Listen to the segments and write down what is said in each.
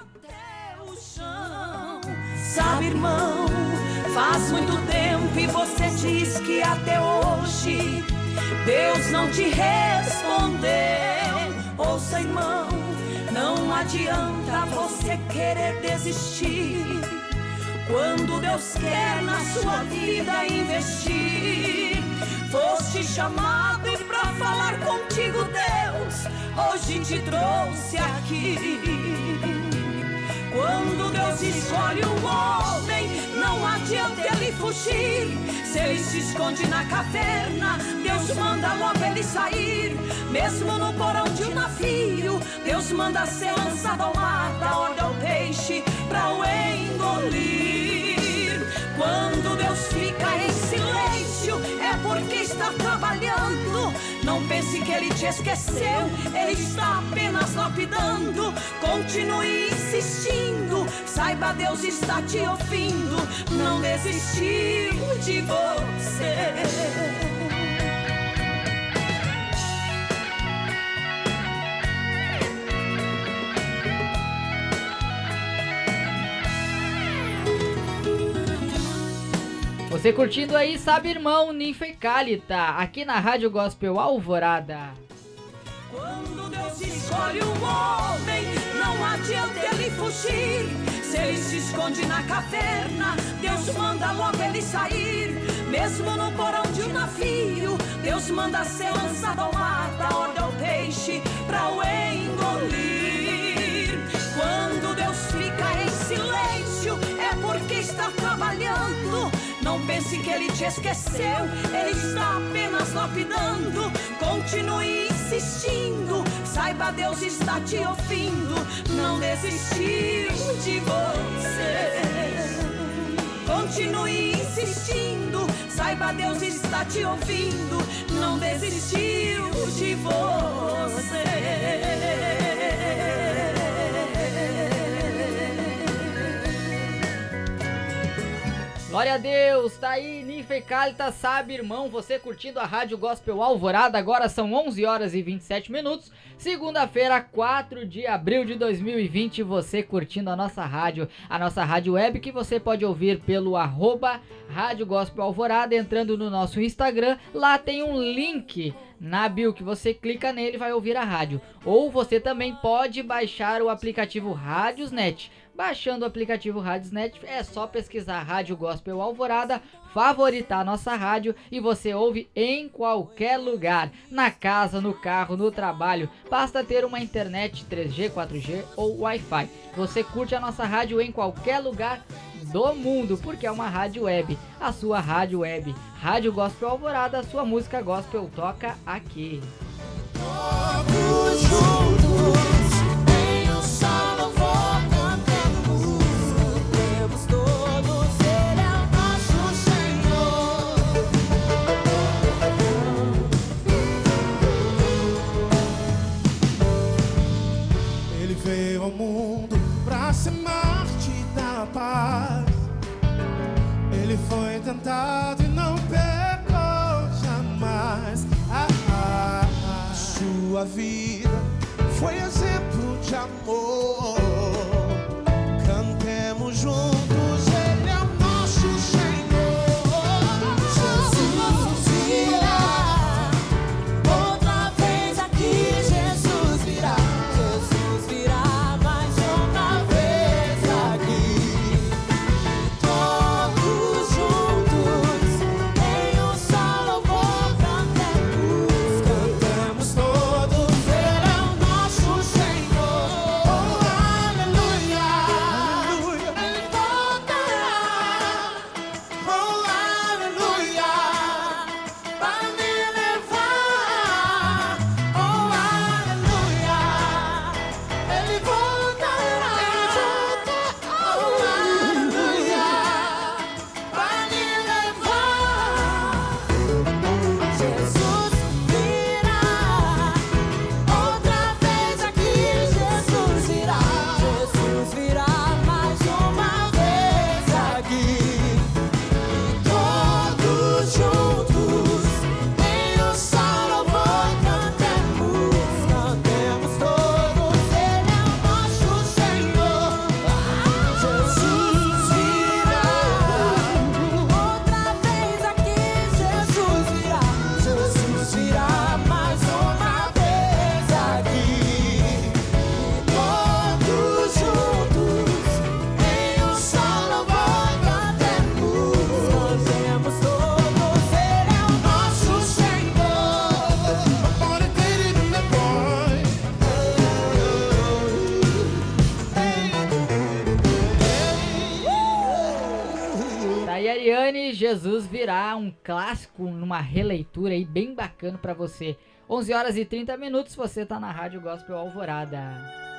até o chão. Sabe, irmão, faz muito tempo e você diz que até hoje Deus não te respondeu. Ouça, irmão, não adianta você querer desistir. Quando Deus quer na sua vida investir, foste chamado para falar contigo, Deus, hoje te trouxe aqui. Quando Deus escolhe um homem, não adianta ele fugir. Se ele se esconde na caverna, Deus manda logo ele sair. Mesmo no porão de um navio, Deus manda ser lançado ao mar, da ordem ao peixe, pra o engolir. Quando Deus fica em silêncio, é porque está trabalhando. Não pense que ele te esqueceu, ele está lapidando. Continue insistindo, saiba Deus está te ouvindo. Não desistiu de você. Você curtindo aí, sabe, irmão, Ninfa Cálita, aqui na Rádio Gospel Alvorada. Quando Deus escolhe um homem, não adianta ele fugir. Se ele se esconde na caverna, Deus manda logo ele sair. Mesmo no porão de um navio, Deus manda ser lançado ao mar, da ordem ao peixe, pra o engolir. Quando Deus fica em silêncio, é porque está trabalhando. Não pense que ele te esqueceu, ele está apenas lapidando. Continue insistindo, saiba Deus está te ouvindo. Não desistiu de você. Continue insistindo, saiba Deus está te ouvindo. Não desistiu de você. Glória a Deus, tá aí, Ninfa Cálita, sabe, irmão, você curtindo a Rádio Gospel Alvorada, agora são 11 horas e 27 minutos, segunda-feira, 4 de abril de 2020, você curtindo a nossa rádio, a nossa rádio web, que você pode ouvir pelo arroba Rádio Gospel Alvorada, entrando no nosso Instagram, lá tem um link na bio que você clica nele vai ouvir a rádio. Ou você também pode baixar o aplicativo Rádiosnet. Baixando o aplicativo Rádiosnet é só pesquisar Rádio Gospel Alvorada, favoritar nossa rádio e você ouve em qualquer lugar, na casa, no carro, no trabalho. Basta ter uma internet 3G, 4G ou Wi-Fi. Você curte a nossa rádio em qualquer lugar do mundo, porque é uma rádio web, a sua rádio web. Rádio Gospel Alvorada, sua música gospel toca aqui. Todos mundo pra ser Marte da paz. Ele foi tentado e não pecou jamais. Ah, ah, ah. Sua vida clássico numa releitura aí bem bacana pra você. 11 horas e 30 minutos, você tá na Rádio Gospel Alvorada.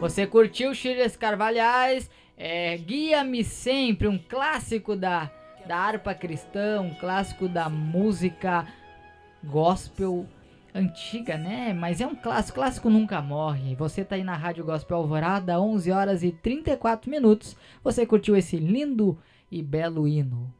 Você curtiu Chiles Carvalhais? É, Guia-me sempre, um clássico da, da harpa cristã, um clássico da música gospel antiga, né? Mas é um clássico, clássico nunca morre. Você tá aí na Rádio Gospel Alvorada, 11 horas e 34 minutos. Você curtiu esse lindo e belo hino.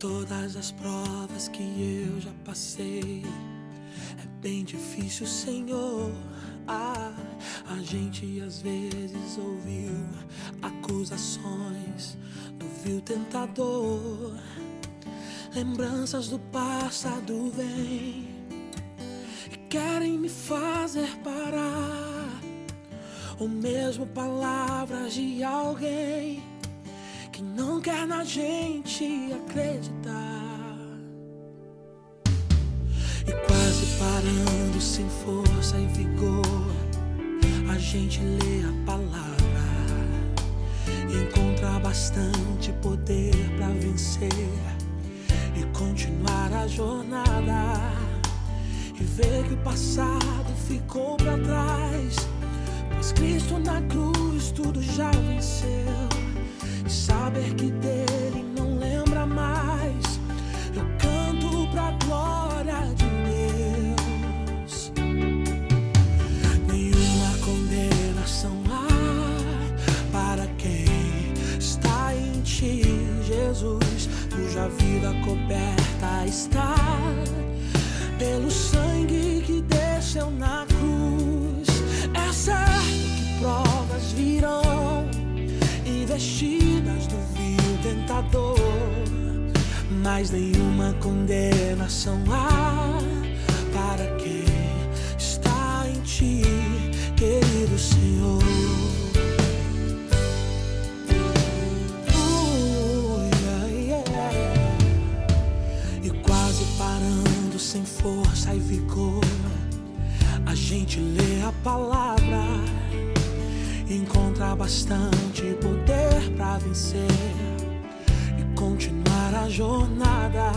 Todas as provas que eu já passei, é bem difícil, Senhor. Ah, a gente às vezes ouviu acusações do vil tentador. Lembranças do passado vêm e querem me fazer parar. ou mesmo palavras de alguém que não quer na gente acreditar. E quase parando sem força e vigor, a gente lê a palavra e encontra bastante poder para vencer e continuar a jornada. E ver que o passado ficou para trás, pois Cristo na cruz tudo já venceu. E saber que dele não lembra mais, eu canto pra glória de Deus. Nenhuma condenação há para quem está em ti, Jesus, cuja vida coberta está mas nenhuma condenação há para quem está em ti, querido Senhor. E quase parando sem força e vigor. A gente lê a palavra, encontra bastante poder para vencer continuar a jornada.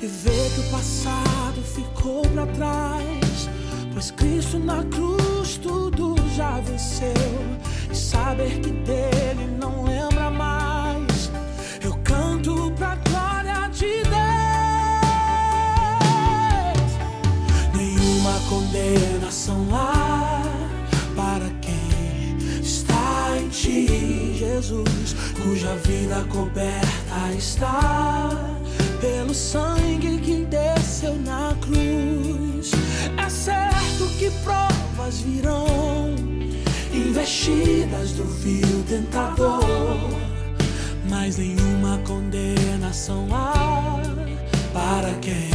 E ver que o passado ficou para trás, pois Cristo na cruz tudo já venceu. E saber que dele não lembra mais, eu canto pra glória de Deus. Nenhuma condenação há para quem está em ti, Jesus, cuja vida coberta está pelo sangue que desceu na cruz. É certo que provas virão, investidas do vil tentador mas nenhuma condenação há para quem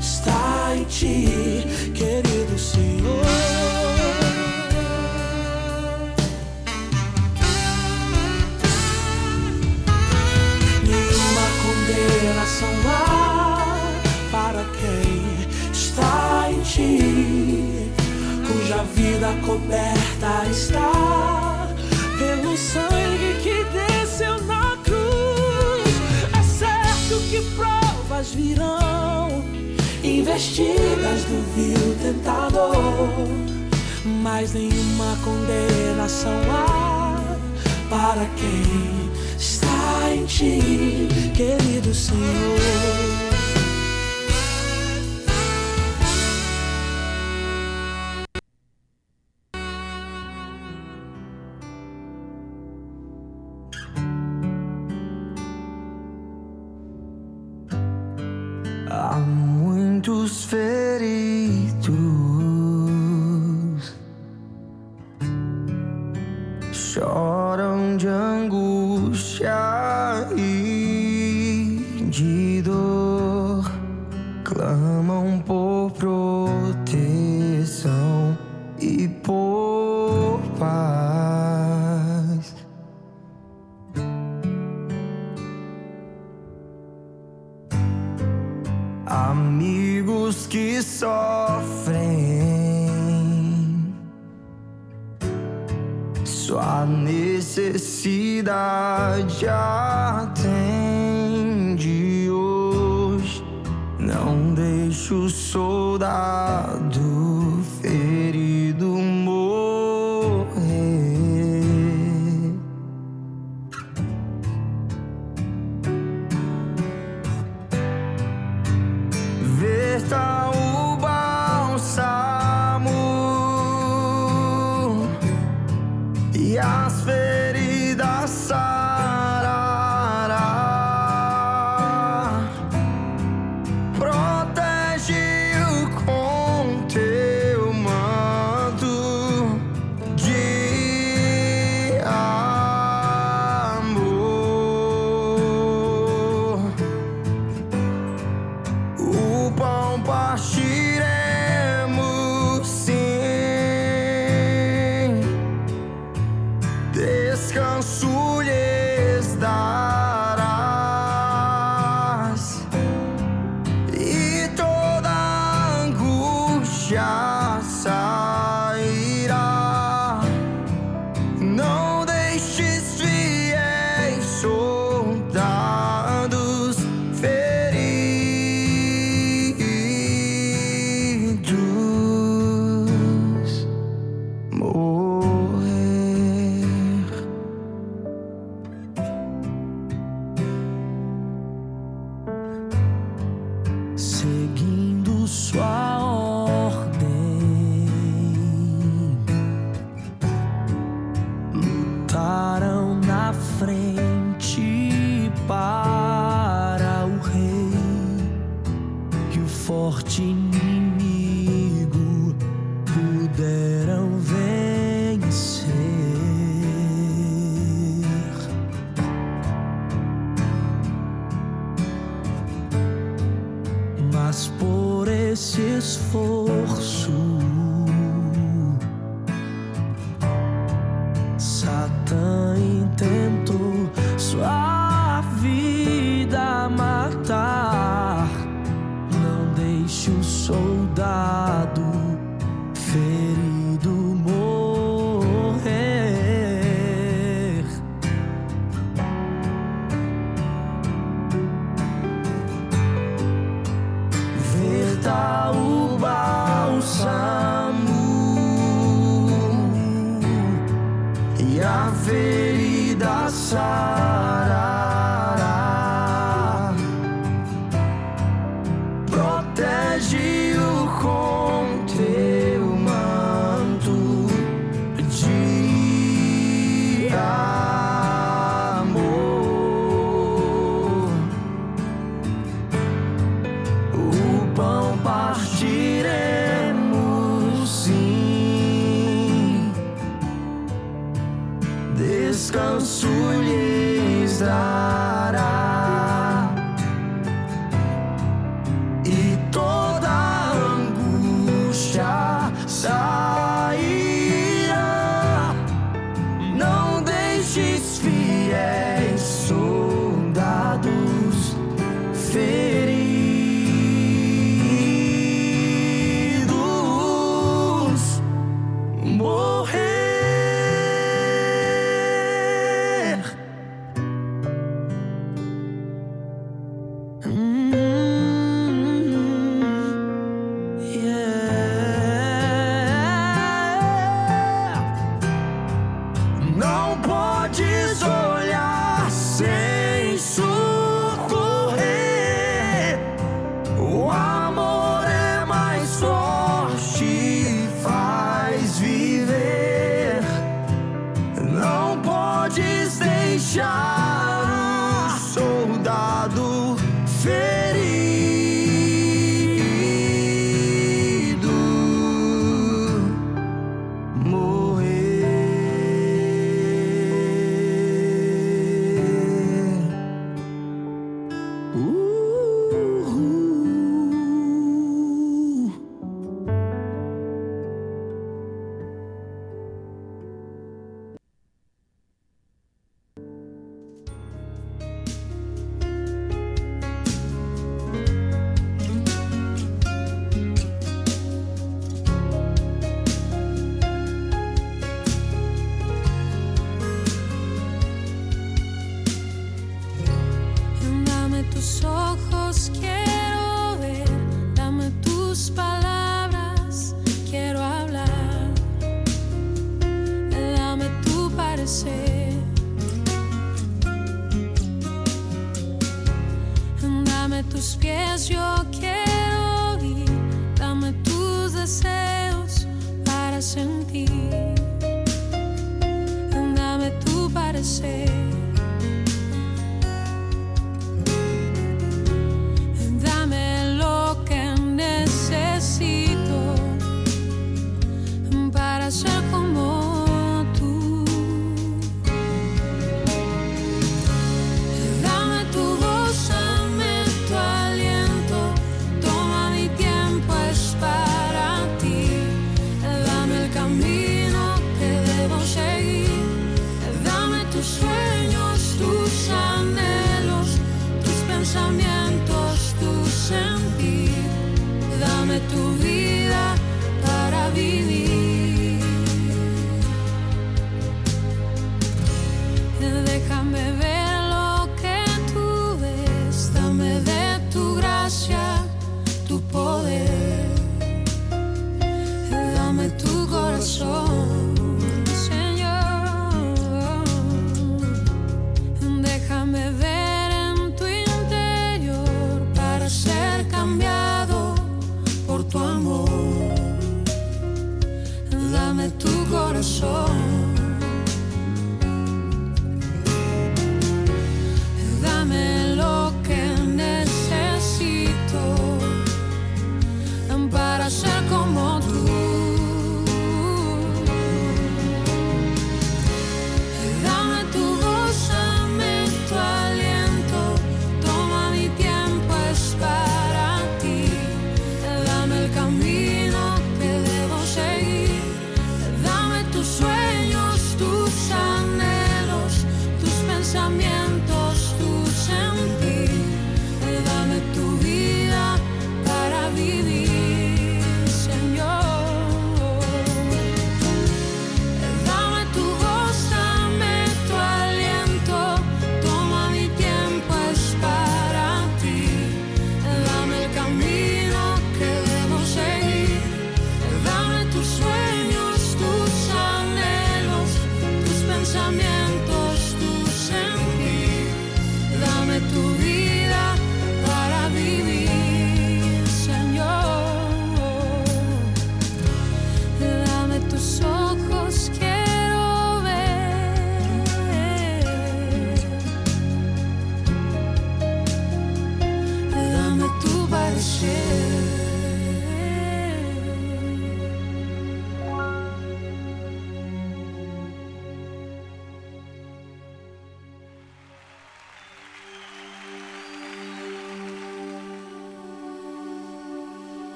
está em ti, querido Senhor. Condenação há para quem está em ti, cuja vida coberta está pelo sangue que desceu na cruz. É certo que provas virão, investidas do vil tentador, mas nenhuma condenação há para quem em ti, querido Senhor. Paz. Amigos que sofrem, sua necessidade atende ti. Dame tu parecer. Dame tu corazón,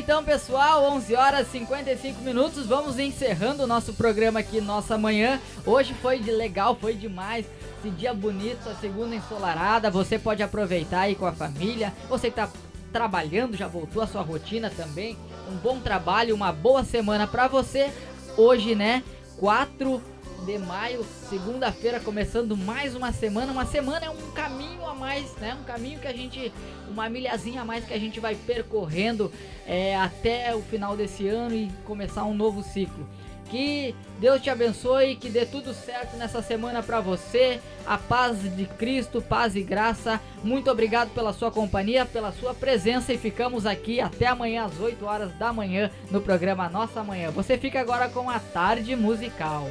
então, pessoal. 11 horas e 55 minutos. Vamos encerrando o nosso programa aqui, nossa manhã. Hoje foi de legal, foi demais. Esse dia bonito, a segunda ensolarada. Você pode aproveitar aí com a família. Você que tá trabalhando, já voltou à sua rotina também. Um bom trabalho, uma boa semana pra você. Hoje, né? 4 de maio, segunda-feira, começando mais uma semana. Uma semana é um caminho a mais, né? Um caminho que a gente, uma milhazinha a mais que a gente vai percorrendo é, até o final desse ano e começar um novo ciclo. Que Deus te abençoe, que dê tudo certo nessa semana pra você. A paz de Cristo, paz e graça. Muito obrigado pela sua companhia, pela sua presença e ficamos aqui até amanhã às 8 horas da manhã no programa Nossa Manhã. Você fica agora com a tarde musical.